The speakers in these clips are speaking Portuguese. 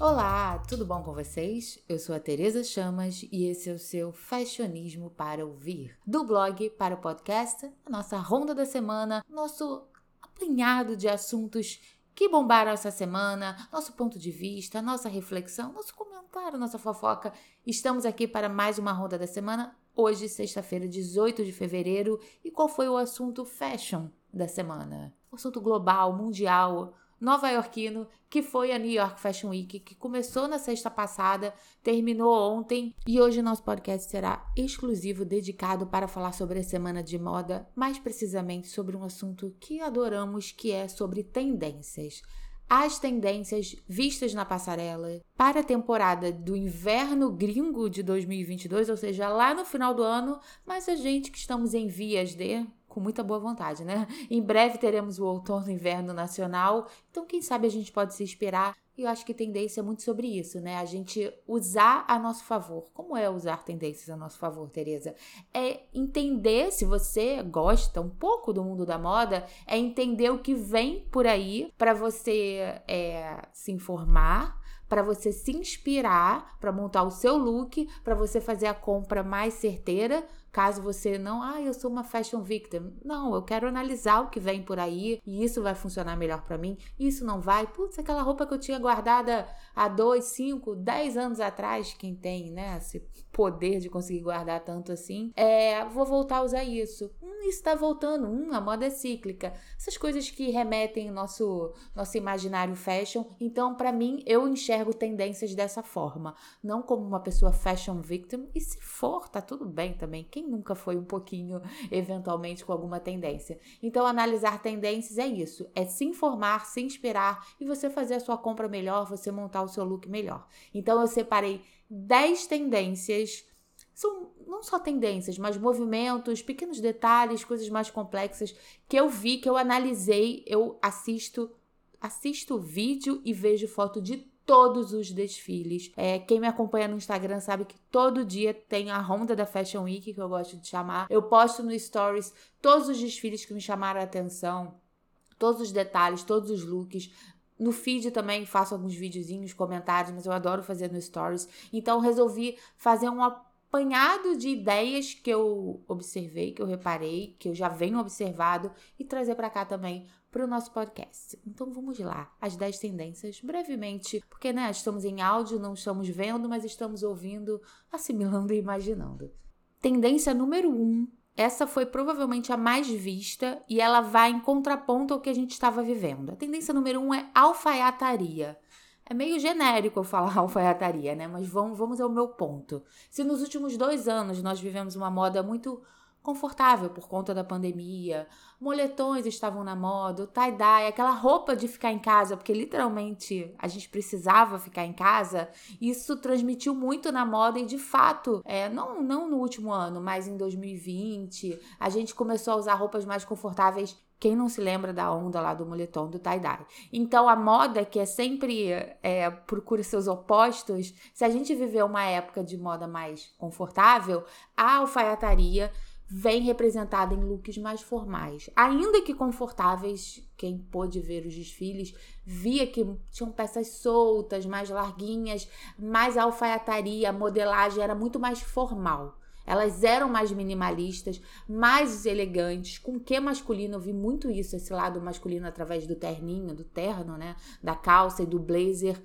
Olá, tudo bom com vocês? Eu sou a Tereza Chamas e esse é o seu Fashionismo para ouvir. Do blog para o podcast, a nossa ronda da semana, nosso apanhado de assuntos que bombaram essa semana, nosso ponto de vista, nossa reflexão, nosso comentário, nossa fofoca. Estamos aqui para mais uma ronda da semana, hoje, sexta-feira, 18 de fevereiro. E qual foi o assunto fashion da semana? O assunto global, mundial, nova-iorquino, que foi a New York Fashion Week, que começou na sexta passada, terminou ontem e hoje nosso podcast será exclusivo dedicado para falar sobre a semana de moda, mais precisamente sobre um assunto que adoramos, que é sobre tendências. As tendências vistas na passarela para a temporada do inverno gringo de 2022, ou seja, lá no final do ano, mas a gente que estamos em vias de com muita boa vontade, né? Em breve teremos o outono e inverno nacional, então quem sabe a gente pode se inspirar. E eu acho que tendência é muito sobre isso, né? A gente usar a nosso favor. Como é usar tendências a nosso favor, Tereza? É entender, se você gosta um pouco do mundo da moda, é entender o que vem por aí para você é, se informar, para você se inspirar, para montar o seu look, para você fazer a compra mais certeira, Caso você não, ah, eu sou uma fashion victim. Não, eu quero analisar o que vem por aí e isso vai funcionar melhor para mim. Isso não vai. Putz, aquela roupa que eu tinha guardada há dois, cinco, dez anos atrás, quem tem, né, esse poder de conseguir guardar tanto assim, é, vou voltar a usar isso. Hum, isso tá voltando. Hum, a moda é cíclica. Essas coisas que remetem nosso nosso imaginário fashion. Então, para mim, eu enxergo tendências dessa forma, não como uma pessoa fashion victim. E se for, tá tudo bem também. Quem nunca foi um pouquinho, eventualmente, com alguma tendência? Então, analisar tendências é isso: é se informar, se inspirar e você fazer a sua compra melhor, você montar o seu look melhor. Então, eu separei 10 tendências. São não só tendências, mas movimentos, pequenos detalhes, coisas mais complexas que eu vi, que eu analisei, eu assisto assisto vídeo e vejo foto de todos os desfiles. É, quem me acompanha no Instagram sabe que todo dia tem a ronda da Fashion Week, que eu gosto de chamar. Eu posto no Stories todos os desfiles que me chamaram a atenção, todos os detalhes, todos os looks. No feed também faço alguns videozinhos, comentários, mas eu adoro fazer no Stories. Então resolvi fazer um apanhado de ideias que eu observei, que eu reparei, que eu já venho observado e trazer para cá também para o nosso podcast. Então vamos lá, as 10 tendências, brevemente, porque né, estamos em áudio, não estamos vendo, mas estamos ouvindo, assimilando e imaginando. Tendência número 1. Um, essa foi provavelmente a mais vista e ela vai em contraponto ao que a gente estava vivendo. A tendência número 1 um é alfaiataria. É meio genérico eu falar alfaiataria, né? Mas vamos, vamos ao meu ponto. Se nos últimos dois anos nós vivemos uma moda muito confortável por conta da pandemia. Moletões estavam na moda, o tie-dye, aquela roupa de ficar em casa, porque literalmente a gente precisava ficar em casa. Isso transmitiu muito na moda e de fato, é, não, não no último ano, mas em 2020, a gente começou a usar roupas mais confortáveis quem não se lembra da onda lá do moletom do tie-dye? Então, a moda, que é sempre é, procura seus opostos, se a gente viver uma época de moda mais confortável, a alfaiataria vem representada em looks mais formais. Ainda que confortáveis, quem pôde ver os desfiles via que tinham peças soltas, mais larguinhas, mais alfaiataria, a modelagem era muito mais formal. Elas eram mais minimalistas, mais elegantes, com que masculino eu vi muito isso, esse lado masculino através do terninho, do terno, né, da calça e do blazer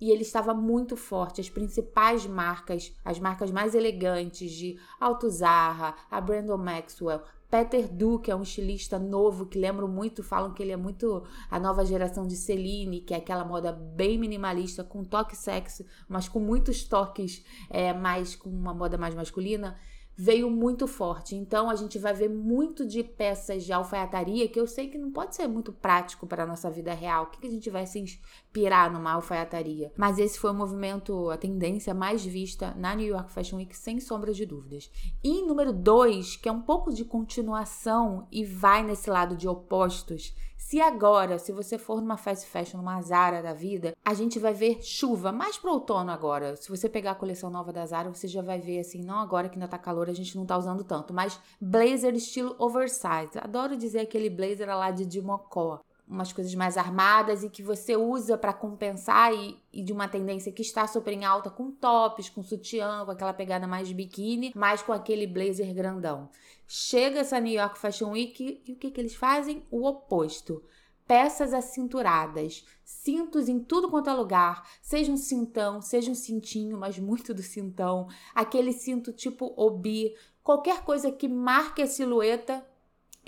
e ele estava muito forte. As principais marcas, as marcas mais elegantes de Altuzarra, a Brandon Maxwell, Peter Duke é um estilista novo que lembro muito, falam que ele é muito a nova geração de Celine, que é aquela moda bem minimalista, com toque sexy, mas com muitos toques é, mais com uma moda mais masculina veio muito forte. Então a gente vai ver muito de peças de alfaiataria que eu sei que não pode ser muito prático para a nossa vida real. O que, que a gente vai se inspirar numa alfaiataria? Mas esse foi o movimento, a tendência mais vista na New York Fashion Week, sem sombra de dúvidas. E número dois, que é um pouco de continuação e vai nesse lado de opostos se agora, se você for numa fast fashion, numa Zara da vida, a gente vai ver chuva mais pro outono agora. Se você pegar a coleção nova da Zara, você já vai ver assim, não agora que ainda tá calor, a gente não tá usando tanto, mas blazer estilo oversize. Adoro dizer aquele blazer lá de Dimocó umas coisas mais armadas e que você usa para compensar e, e, de uma tendência que está super em alta com tops, com sutiã, com aquela pegada mais biquíni, mas com aquele blazer grandão. Chega essa New York Fashion Week e o que, que eles fazem? O oposto peças acinturadas, cintos em tudo quanto é lugar, seja um cintão, seja um cintinho, mas muito do cintão, aquele cinto tipo obi, qualquer coisa que marque a silhueta,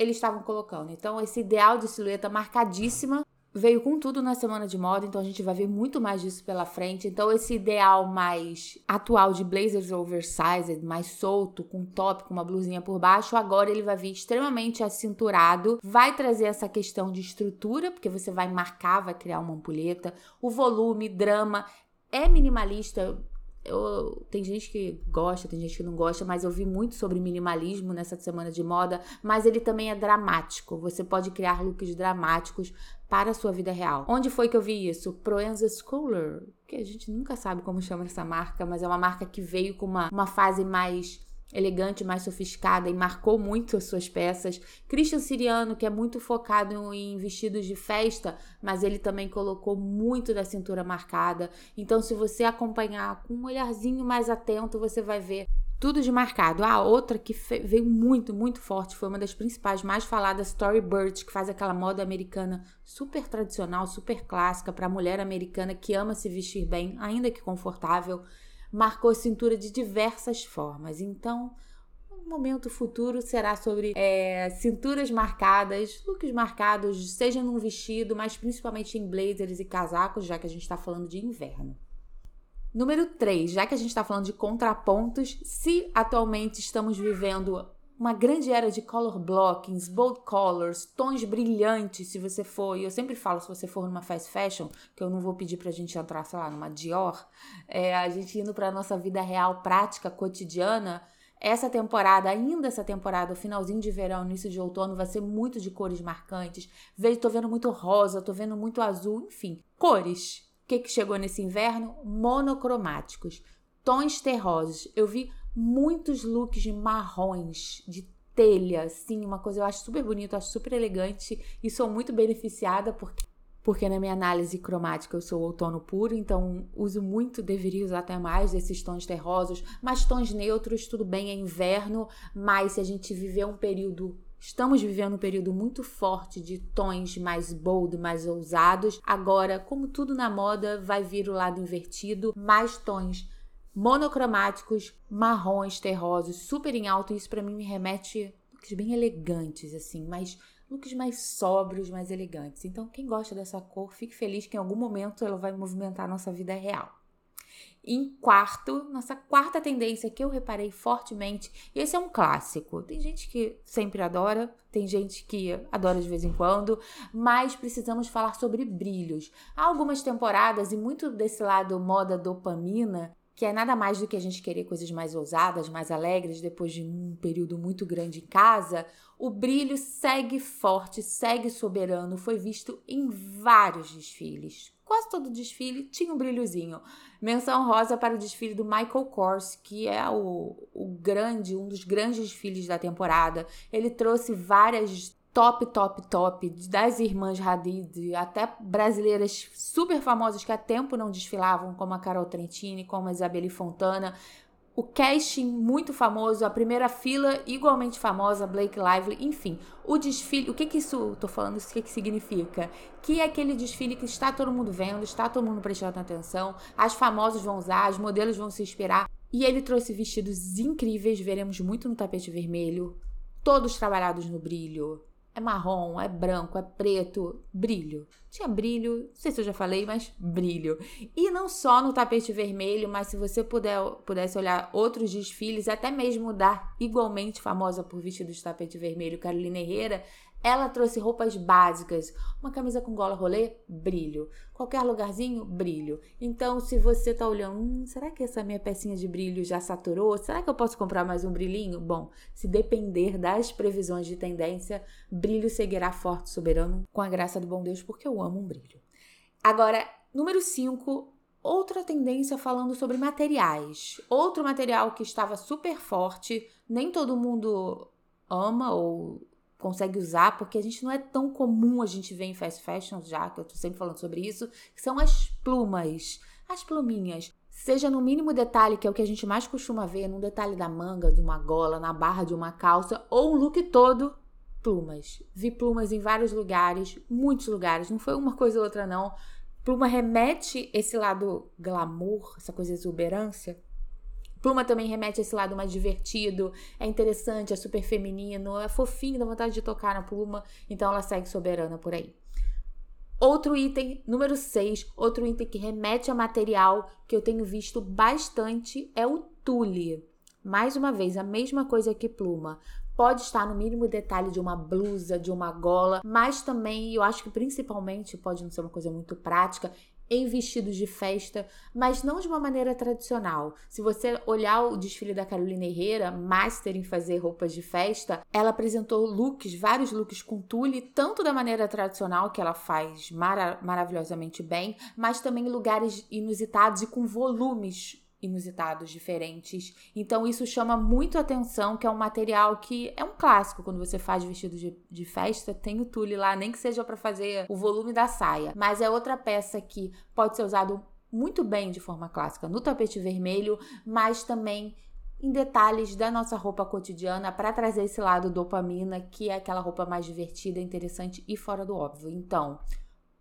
eles estavam colocando. Então, esse ideal de silhueta marcadíssima veio com tudo na semana de moda, então a gente vai ver muito mais disso pela frente. Então, esse ideal mais atual de blazers oversized, mais solto, com top, com uma blusinha por baixo, agora ele vai vir extremamente acinturado, vai trazer essa questão de estrutura, porque você vai marcar, vai criar uma ampulheta, o volume, drama. É minimalista, eu, tem gente que gosta, tem gente que não gosta, mas eu vi muito sobre minimalismo nessa semana de moda, mas ele também é dramático. Você pode criar looks dramáticos para a sua vida real. Onde foi que eu vi isso? Proenza Schooler, que a gente nunca sabe como chama essa marca, mas é uma marca que veio com uma, uma fase mais elegante, mais sofisticada e marcou muito as suas peças. Christian Siriano, que é muito focado em vestidos de festa, mas ele também colocou muito da cintura marcada. Então, se você acompanhar com um olharzinho mais atento, você vai ver tudo de marcado. A ah, outra que veio muito, muito forte, foi uma das principais, mais faladas, Storybird, que faz aquela moda americana super tradicional, super clássica para a mulher americana que ama se vestir bem, ainda que confortável marcou cintura de diversas formas. Então, o momento futuro será sobre é, cinturas marcadas, looks marcados, seja num vestido, mas principalmente em blazers e casacos, já que a gente está falando de inverno. Número 3, já que a gente está falando de contrapontos, se atualmente estamos vivendo uma grande era de color blockings, bold colors, tons brilhantes, se você for, e eu sempre falo, se você for numa fast fashion, que eu não vou pedir pra gente entrar, sei lá, numa Dior, é, a gente indo pra nossa vida real, prática, cotidiana, essa temporada, ainda essa temporada, finalzinho de verão, início de outono, vai ser muito de cores marcantes. Vejo, tô vendo muito rosa, tô vendo muito azul, enfim, cores. O que, que chegou nesse inverno? Monocromáticos, tons terrosos. Eu vi muitos looks de marrons, de telha, assim, uma coisa eu acho super bonito, acho super elegante e sou muito beneficiada porque porque na minha análise cromática eu sou outono puro, então uso muito, deveria usar até mais desses tons terrosos, mas tons neutros, tudo bem, é inverno, mas se a gente viver um período Estamos vivendo um período muito forte de tons mais bold, mais ousados. Agora, como tudo na moda, vai vir o lado invertido, mais tons monocromáticos, marrons, terrosos, super em alto. Isso para mim me remete looks bem elegantes, assim, mas looks mais sóbrios, mais elegantes. Então, quem gosta dessa cor, fique feliz que em algum momento ela vai movimentar a nossa vida real. Em quarto, nossa quarta tendência que eu reparei fortemente, e esse é um clássico. Tem gente que sempre adora, tem gente que adora de vez em quando, mas precisamos falar sobre brilhos. Há algumas temporadas, e muito desse lado moda dopamina, que é nada mais do que a gente querer coisas mais ousadas, mais alegres, depois de um período muito grande em casa, o brilho segue forte, segue soberano, foi visto em vários desfiles. Quase todo desfile tinha um brilhozinho. Menção rosa para o desfile do Michael Kors, que é o, o grande, um dos grandes desfiles da temporada. Ele trouxe várias top, top, top, das irmãs Hadid, até brasileiras super famosas que há tempo não desfilavam, como a Carol Trentini, como a Isabelle Fontana. O casting muito famoso, a primeira fila igualmente famosa, Blake Lively, enfim. O desfile, o que que isso, tô falando isso, o que que significa? Que é aquele desfile que está todo mundo vendo, está todo mundo prestando atenção, as famosas vão usar, os modelos vão se inspirar. E ele trouxe vestidos incríveis, veremos muito no tapete vermelho, todos trabalhados no brilho, é marrom, é branco, é preto, brilho. Tinha brilho, não sei se eu já falei, mas brilho. E não só no tapete vermelho, mas se você puder, pudesse olhar outros desfiles, até mesmo da igualmente famosa por vestido de tapete vermelho, Carolina Herrera, ela trouxe roupas básicas, uma camisa com gola rolê, brilho. Qualquer lugarzinho, brilho. Então, se você tá olhando, hum, será que essa minha pecinha de brilho já saturou? Será que eu posso comprar mais um brilhinho? Bom, se depender das previsões de tendência, brilho seguirá forte soberano com a graça do bom Deus, porque eu amo um brilho. Agora, número 5, outra tendência falando sobre materiais. Outro material que estava super forte, nem todo mundo ama ou consegue usar, porque a gente não é tão comum a gente ver em fast fashion, já que eu tô sempre falando sobre isso, que são as plumas, as pluminhas. Seja no mínimo detalhe, que é o que a gente mais costuma ver, num detalhe da manga, de uma gola, na barra de uma calça, ou um look todo, plumas. Vi plumas em vários lugares, muitos lugares, não foi uma coisa ou outra não. Pluma remete esse lado glamour, essa coisa exuberância, Pluma também remete a esse lado mais divertido, é interessante, é super feminino, é fofinho, dá vontade de tocar na pluma, então ela segue soberana por aí. Outro item, número 6, outro item que remete a material que eu tenho visto bastante é o tule. Mais uma vez, a mesma coisa que pluma. Pode estar no mínimo detalhe de uma blusa, de uma gola, mas também, eu acho que principalmente, pode não ser uma coisa muito prática, em vestidos de festa, mas não de uma maneira tradicional. Se você olhar o desfile da Carolina Herrera, master em fazer roupas de festa, ela apresentou looks, vários looks com tule, tanto da maneira tradicional, que ela faz mara maravilhosamente bem, mas também em lugares inusitados e com volumes inusitados, diferentes. Então isso chama muito atenção, que é um material que é um clássico quando você faz vestido de, de festa, tem o tule lá, nem que seja para fazer o volume da saia, mas é outra peça que pode ser usado muito bem de forma clássica no tapete vermelho, mas também em detalhes da nossa roupa cotidiana para trazer esse lado dopamina, que é aquela roupa mais divertida, interessante e fora do óbvio. Então,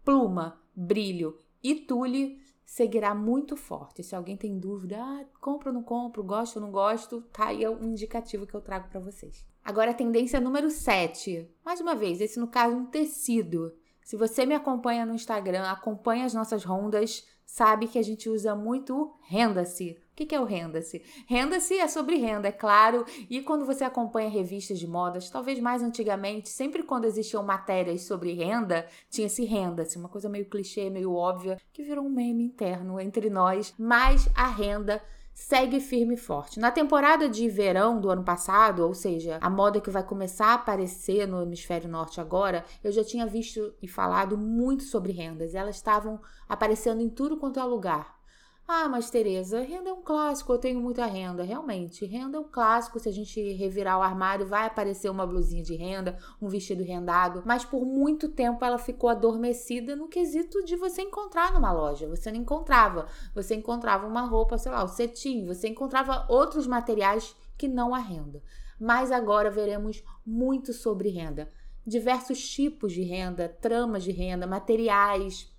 pluma, brilho e tule seguirá muito forte. Se alguém tem dúvida, ah, compro ou não compro, gosto ou não gosto, tá aí é um indicativo que eu trago para vocês. Agora a tendência número 7. Mais uma vez, esse no caso um tecido. Se você me acompanha no Instagram, acompanha as nossas rondas, sabe que a gente usa muito o renda-se que, que é o Renda-se? Renda-se é sobre renda, é claro, e quando você acompanha revistas de modas, talvez mais antigamente, sempre quando existiam matérias sobre renda, tinha-se renda-se, uma coisa meio clichê, meio óbvia, que virou um meme interno entre nós, mas a renda segue firme e forte. Na temporada de verão do ano passado, ou seja, a moda que vai começar a aparecer no hemisfério norte agora, eu já tinha visto e falado muito sobre rendas. Elas estavam aparecendo em tudo quanto é lugar. Ah, mas Tereza, renda é um clássico, eu tenho muita renda. Realmente, renda é um clássico. Se a gente revirar o armário, vai aparecer uma blusinha de renda, um vestido rendado. Mas por muito tempo ela ficou adormecida no quesito de você encontrar numa loja. Você não encontrava. Você encontrava uma roupa, sei lá, o cetim. Você encontrava outros materiais que não a renda. Mas agora veremos muito sobre renda. Diversos tipos de renda, tramas de renda, materiais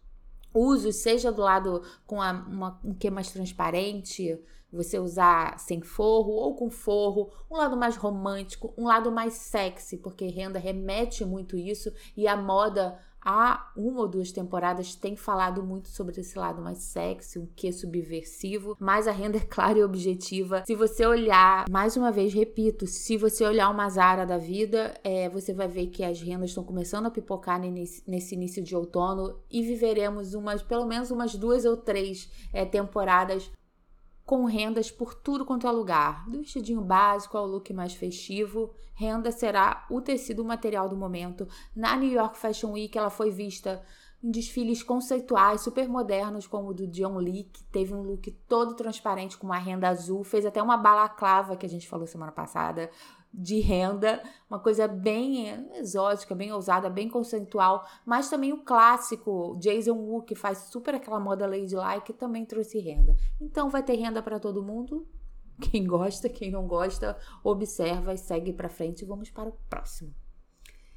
usos, seja do lado com a, uma, um que mais transparente, você usar sem forro ou com forro, um lado mais romântico, um lado mais sexy, porque renda remete muito isso e a moda há uma ou duas temporadas tem falado muito sobre esse lado mais sexy, um que subversivo, mas a renda é clara e objetiva. Se você olhar, mais uma vez, repito, se você olhar uma Zara da vida, é, você vai ver que as rendas estão começando a pipocar nesse, nesse início de outono e viveremos umas, pelo menos umas duas ou três é, temporadas com rendas por tudo quanto é lugar, do vestidinho básico ao look mais festivo. Renda será o tecido material do momento. Na New York Fashion Week, ela foi vista em desfiles conceituais super modernos, como o do John Lee, que teve um look todo transparente com uma renda azul, fez até uma balaclava que a gente falou semana passada, de renda, uma coisa bem exótica, bem ousada, bem conceitual, mas também o clássico Jason Wu, que faz super aquela moda ladylike, também trouxe renda. Então vai ter renda para todo mundo. Quem gosta, quem não gosta, observa e segue para frente. Vamos para o próximo.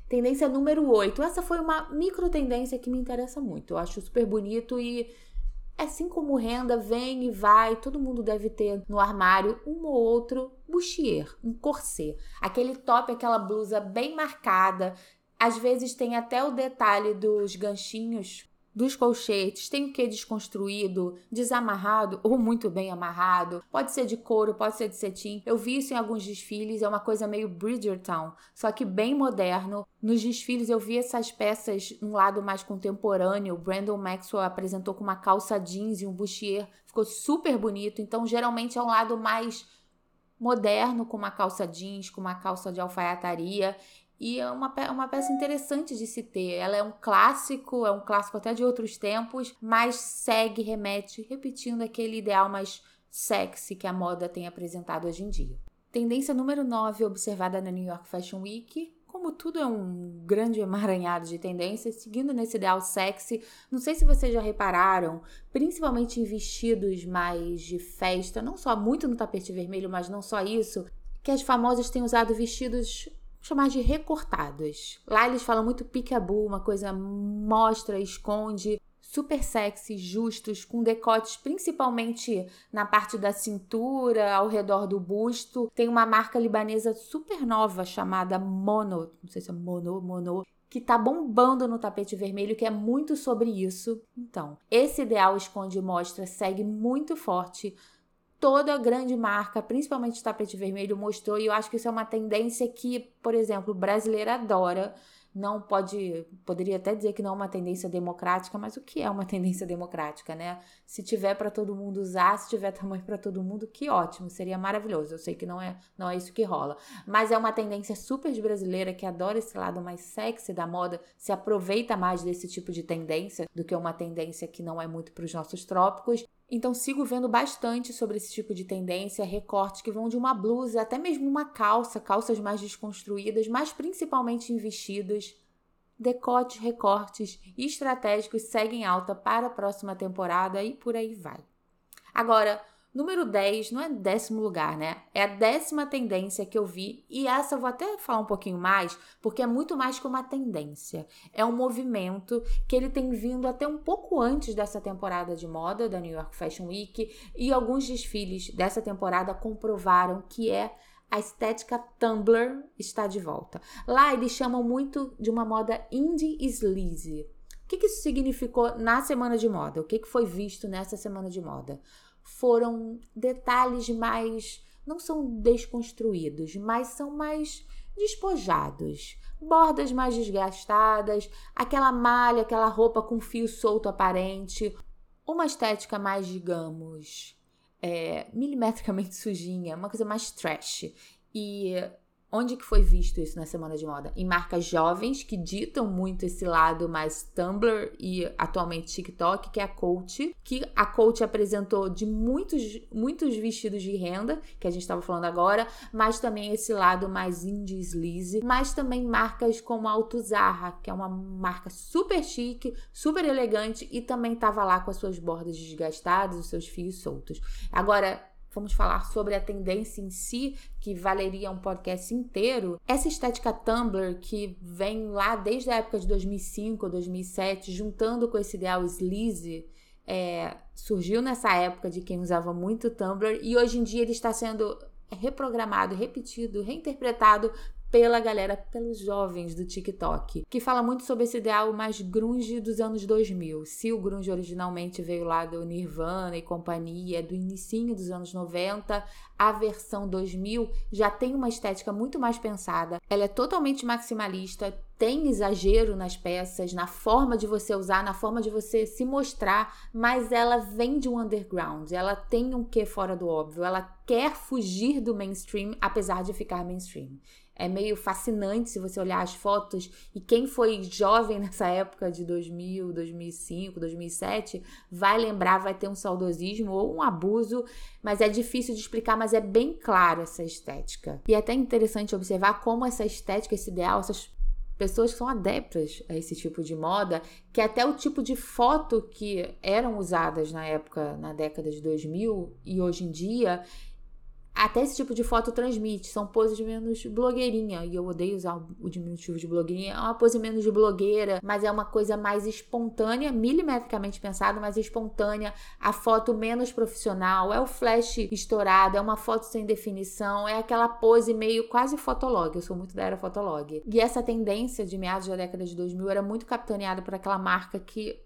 Tendência número 8. Essa foi uma micro tendência que me interessa muito. Eu acho super bonito e Assim como renda vem e vai, todo mundo deve ter no armário um ou outro bustier, um corset. Aquele top, aquela blusa bem marcada. Às vezes tem até o detalhe dos ganchinhos dos colchetes, tem o que desconstruído, desamarrado ou muito bem amarrado. Pode ser de couro, pode ser de cetim. Eu vi isso em alguns desfiles, é uma coisa meio Bridgerton, só que bem moderno. Nos desfiles eu vi essas peças um lado mais contemporâneo. Brandon Maxwell apresentou com uma calça jeans e um bustier, ficou super bonito. Então, geralmente é um lado mais moderno com uma calça jeans, com uma calça de alfaiataria e é uma, uma peça interessante de se ter. Ela é um clássico, é um clássico até de outros tempos, mas segue, remete, repetindo aquele ideal mais sexy que a moda tem apresentado hoje em dia. Tendência número 9, observada na New York Fashion Week, como tudo é um grande emaranhado de tendências, seguindo nesse ideal sexy, não sei se vocês já repararam, principalmente em vestidos mais de festa, não só muito no tapete vermelho, mas não só isso, que as famosas têm usado vestidos chamar de recortados. Lá eles falam muito peekaboo, uma coisa mostra, esconde, super sexy, justos, com decotes principalmente na parte da cintura, ao redor do busto. Tem uma marca libanesa super nova chamada Mono, não sei se é Mono, Mono, que tá bombando no tapete vermelho, que é muito sobre isso. Então, esse ideal esconde e mostra segue muito forte. Toda grande marca, principalmente o tapete vermelho, mostrou, e eu acho que isso é uma tendência que, por exemplo, o brasileiro adora não pode, poderia até dizer que não é uma tendência democrática, mas o que é uma tendência democrática, né? Se tiver para todo mundo usar, se tiver tamanho para todo mundo, que ótimo, seria maravilhoso. Eu sei que não é, não é isso que rola, mas é uma tendência super de brasileira que adora esse lado mais sexy da moda, se aproveita mais desse tipo de tendência do que uma tendência que não é muito para os nossos trópicos. Então sigo vendo bastante sobre esse tipo de tendência, recortes que vão de uma blusa até mesmo uma calça, calças mais desconstruídas, mas principalmente em vestidos. Decotes, recortes estratégicos seguem alta para a próxima temporada e por aí vai. Agora, Número 10 não é décimo lugar, né? É a décima tendência que eu vi, e essa eu vou até falar um pouquinho mais, porque é muito mais que uma tendência. É um movimento que ele tem vindo até um pouco antes dessa temporada de moda da New York Fashion Week, e alguns desfiles dessa temporada comprovaram que é a estética Tumblr está de volta. Lá eles chamam muito de uma moda indie sleazy. O que, que isso significou na semana de moda? O que, que foi visto nessa semana de moda? Foram detalhes mais. não são desconstruídos, mas são mais despojados. Bordas mais desgastadas, aquela malha, aquela roupa com fio solto aparente, uma estética mais, digamos, é, milimetricamente sujinha, uma coisa mais trash. E Onde que foi visto isso na semana de moda? Em marcas jovens que ditam muito esse lado mais Tumblr e atualmente TikTok, que é a Coach, que a Coach apresentou de muitos muitos vestidos de renda, que a gente estava falando agora, mas também esse lado mais indie sleaze, mas também marcas como a Altuzarra, que é uma marca super chique, super elegante e também estava lá com as suas bordas desgastadas, os seus fios soltos. Agora, vamos falar sobre a tendência em si, que valeria um podcast inteiro. Essa estética Tumblr que vem lá desde a época de 2005, 2007, juntando com esse ideal sleazy, é, surgiu nessa época de quem usava muito Tumblr e hoje em dia ele está sendo reprogramado, repetido, reinterpretado pela galera, pelos jovens do TikTok, que fala muito sobre esse ideal mais grunge dos anos 2000. Se o grunge originalmente veio lá do Nirvana e companhia, do inicinho dos anos 90, a versão 2000 já tem uma estética muito mais pensada. Ela é totalmente maximalista, tem exagero nas peças, na forma de você usar, na forma de você se mostrar, mas ela vem de um underground, ela tem um quê fora do óbvio, ela quer fugir do mainstream, apesar de ficar mainstream. É meio fascinante se você olhar as fotos e quem foi jovem nessa época de 2000, 2005, 2007 vai lembrar, vai ter um saudosismo ou um abuso, mas é difícil de explicar, mas é bem claro essa estética. E é até interessante observar como essa estética, esse ideal, essas pessoas que são adeptas a esse tipo de moda, que até o tipo de foto que eram usadas na época, na década de 2000 e hoje em dia, até esse tipo de foto transmite, são poses menos blogueirinha, e eu odeio usar o diminutivo de blogueirinha, é uma pose menos de blogueira, mas é uma coisa mais espontânea, milimetricamente pensada, mas espontânea, a foto menos profissional, é o flash estourado, é uma foto sem definição, é aquela pose meio quase fotolog, eu sou muito da era fotolog. E essa tendência de meados da década de 2000 era muito capitaneada por aquela marca que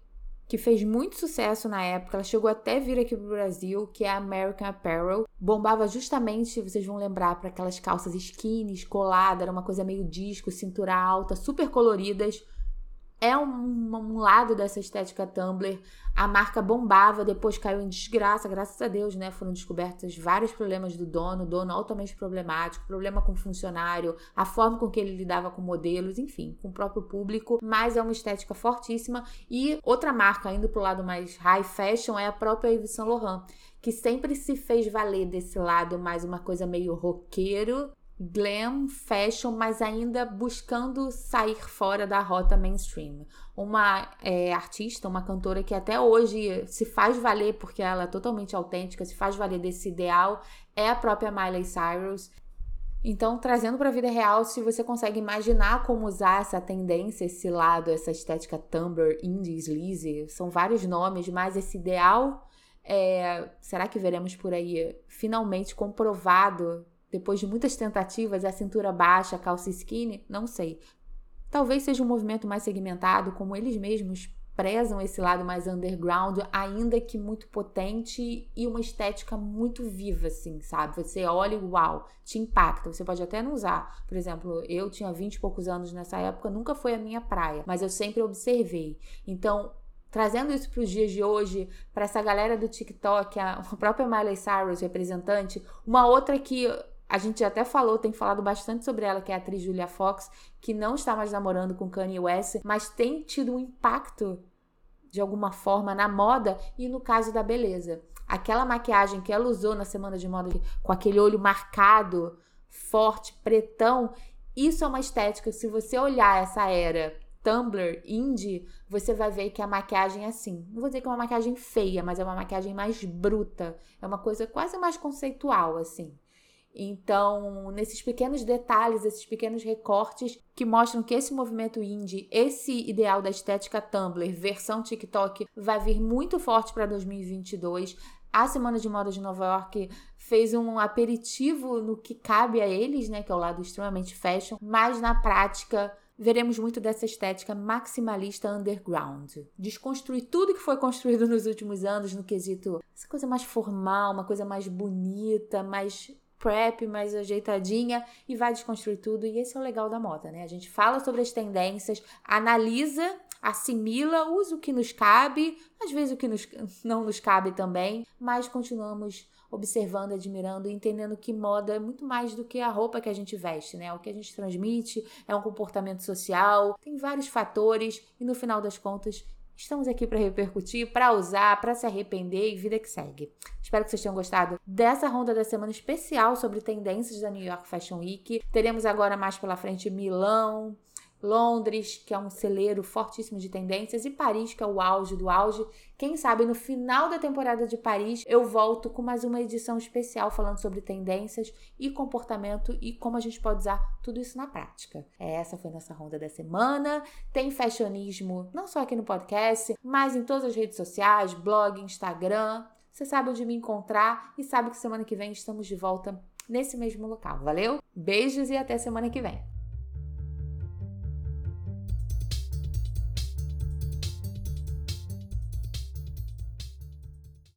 que fez muito sucesso na época. Ela chegou até vir aqui pro Brasil, que é a American Apparel. Bombava justamente, vocês vão lembrar, para aquelas calças skinny, coladas, era uma coisa meio disco, cintura alta, super coloridas é um, um, lado dessa estética Tumblr. A marca bombava, depois caiu em desgraça, graças a Deus, né? Foram descobertos vários problemas do dono, dono altamente problemático, problema com funcionário, a forma com que ele lidava com modelos, enfim, com o próprio público. Mas é uma estética fortíssima. E outra marca, indo pro lado mais high fashion, é a própria Yves Saint Laurent, que sempre se fez valer desse lado mais uma coisa meio roqueiro glam fashion, mas ainda buscando sair fora da rota mainstream. Uma é, artista, uma cantora que até hoje se faz valer, porque ela é totalmente autêntica, se faz valer desse ideal, é a própria Miley Cyrus. Então, trazendo para a vida real, se você consegue imaginar como usar essa tendência, esse lado, essa estética Tumblr, Indie, Sleazy, são vários nomes, mas esse ideal, é, será que veremos por aí finalmente comprovado, depois de muitas tentativas, a cintura baixa, a calça skinny? Não sei. Talvez seja um movimento mais segmentado, como eles mesmos prezam esse lado mais underground, ainda que muito potente e uma estética muito viva, assim, sabe? Você olha e uau, te impacta. Você pode até não usar. Por exemplo, eu tinha 20 e poucos anos nessa época, nunca foi a minha praia, mas eu sempre observei. Então, trazendo isso para os dias de hoje, para essa galera do TikTok, a própria Miley Cyrus, representante, uma outra que a gente até falou, tem falado bastante sobre ela, que é a atriz Julia Fox, que não está mais namorando com Kanye West, mas tem tido um impacto de alguma forma na moda e no caso da beleza. Aquela maquiagem que ela usou na semana de moda com aquele olho marcado, forte, pretão, isso é uma estética. Se você olhar essa era Tumblr, indie, você vai ver que a maquiagem é assim. Não vou dizer que é uma maquiagem feia, mas é uma maquiagem mais bruta. É uma coisa quase mais conceitual, assim. Então, nesses pequenos detalhes, esses pequenos recortes que mostram que esse movimento indie, esse ideal da estética Tumblr, versão TikTok, vai vir muito forte para 2022. A Semana de Moda de Nova York fez um aperitivo no que cabe a eles, né, que é o lado extremamente fashion, mas na prática veremos muito dessa estética maximalista underground. Desconstruir tudo que foi construído nos últimos anos no quesito, essa coisa mais formal, uma coisa mais bonita, mais prep mais ajeitadinha e vai desconstruir tudo. E esse é o legal da moda, né? A gente fala sobre as tendências, analisa, assimila, usa o que nos cabe, às vezes o que nos, não nos cabe também, mas continuamos observando, admirando entendendo que moda é muito mais do que a roupa que a gente veste, né? O que a gente transmite é um comportamento social, tem vários fatores e no final das contas Estamos aqui para repercutir, para usar, para se arrepender e vida que segue. Espero que vocês tenham gostado dessa ronda da semana especial sobre tendências da New York Fashion Week. Teremos agora mais pela frente Milão, Londres, que é um celeiro fortíssimo de tendências, e Paris, que é o auge do auge. Quem sabe no final da temporada de Paris eu volto com mais uma edição especial falando sobre tendências e comportamento e como a gente pode usar tudo isso na prática. É, essa foi nossa ronda da semana. Tem fashionismo não só aqui no podcast, mas em todas as redes sociais, blog, Instagram. Você sabe onde me encontrar e sabe que semana que vem estamos de volta nesse mesmo local. Valeu? Beijos e até semana que vem.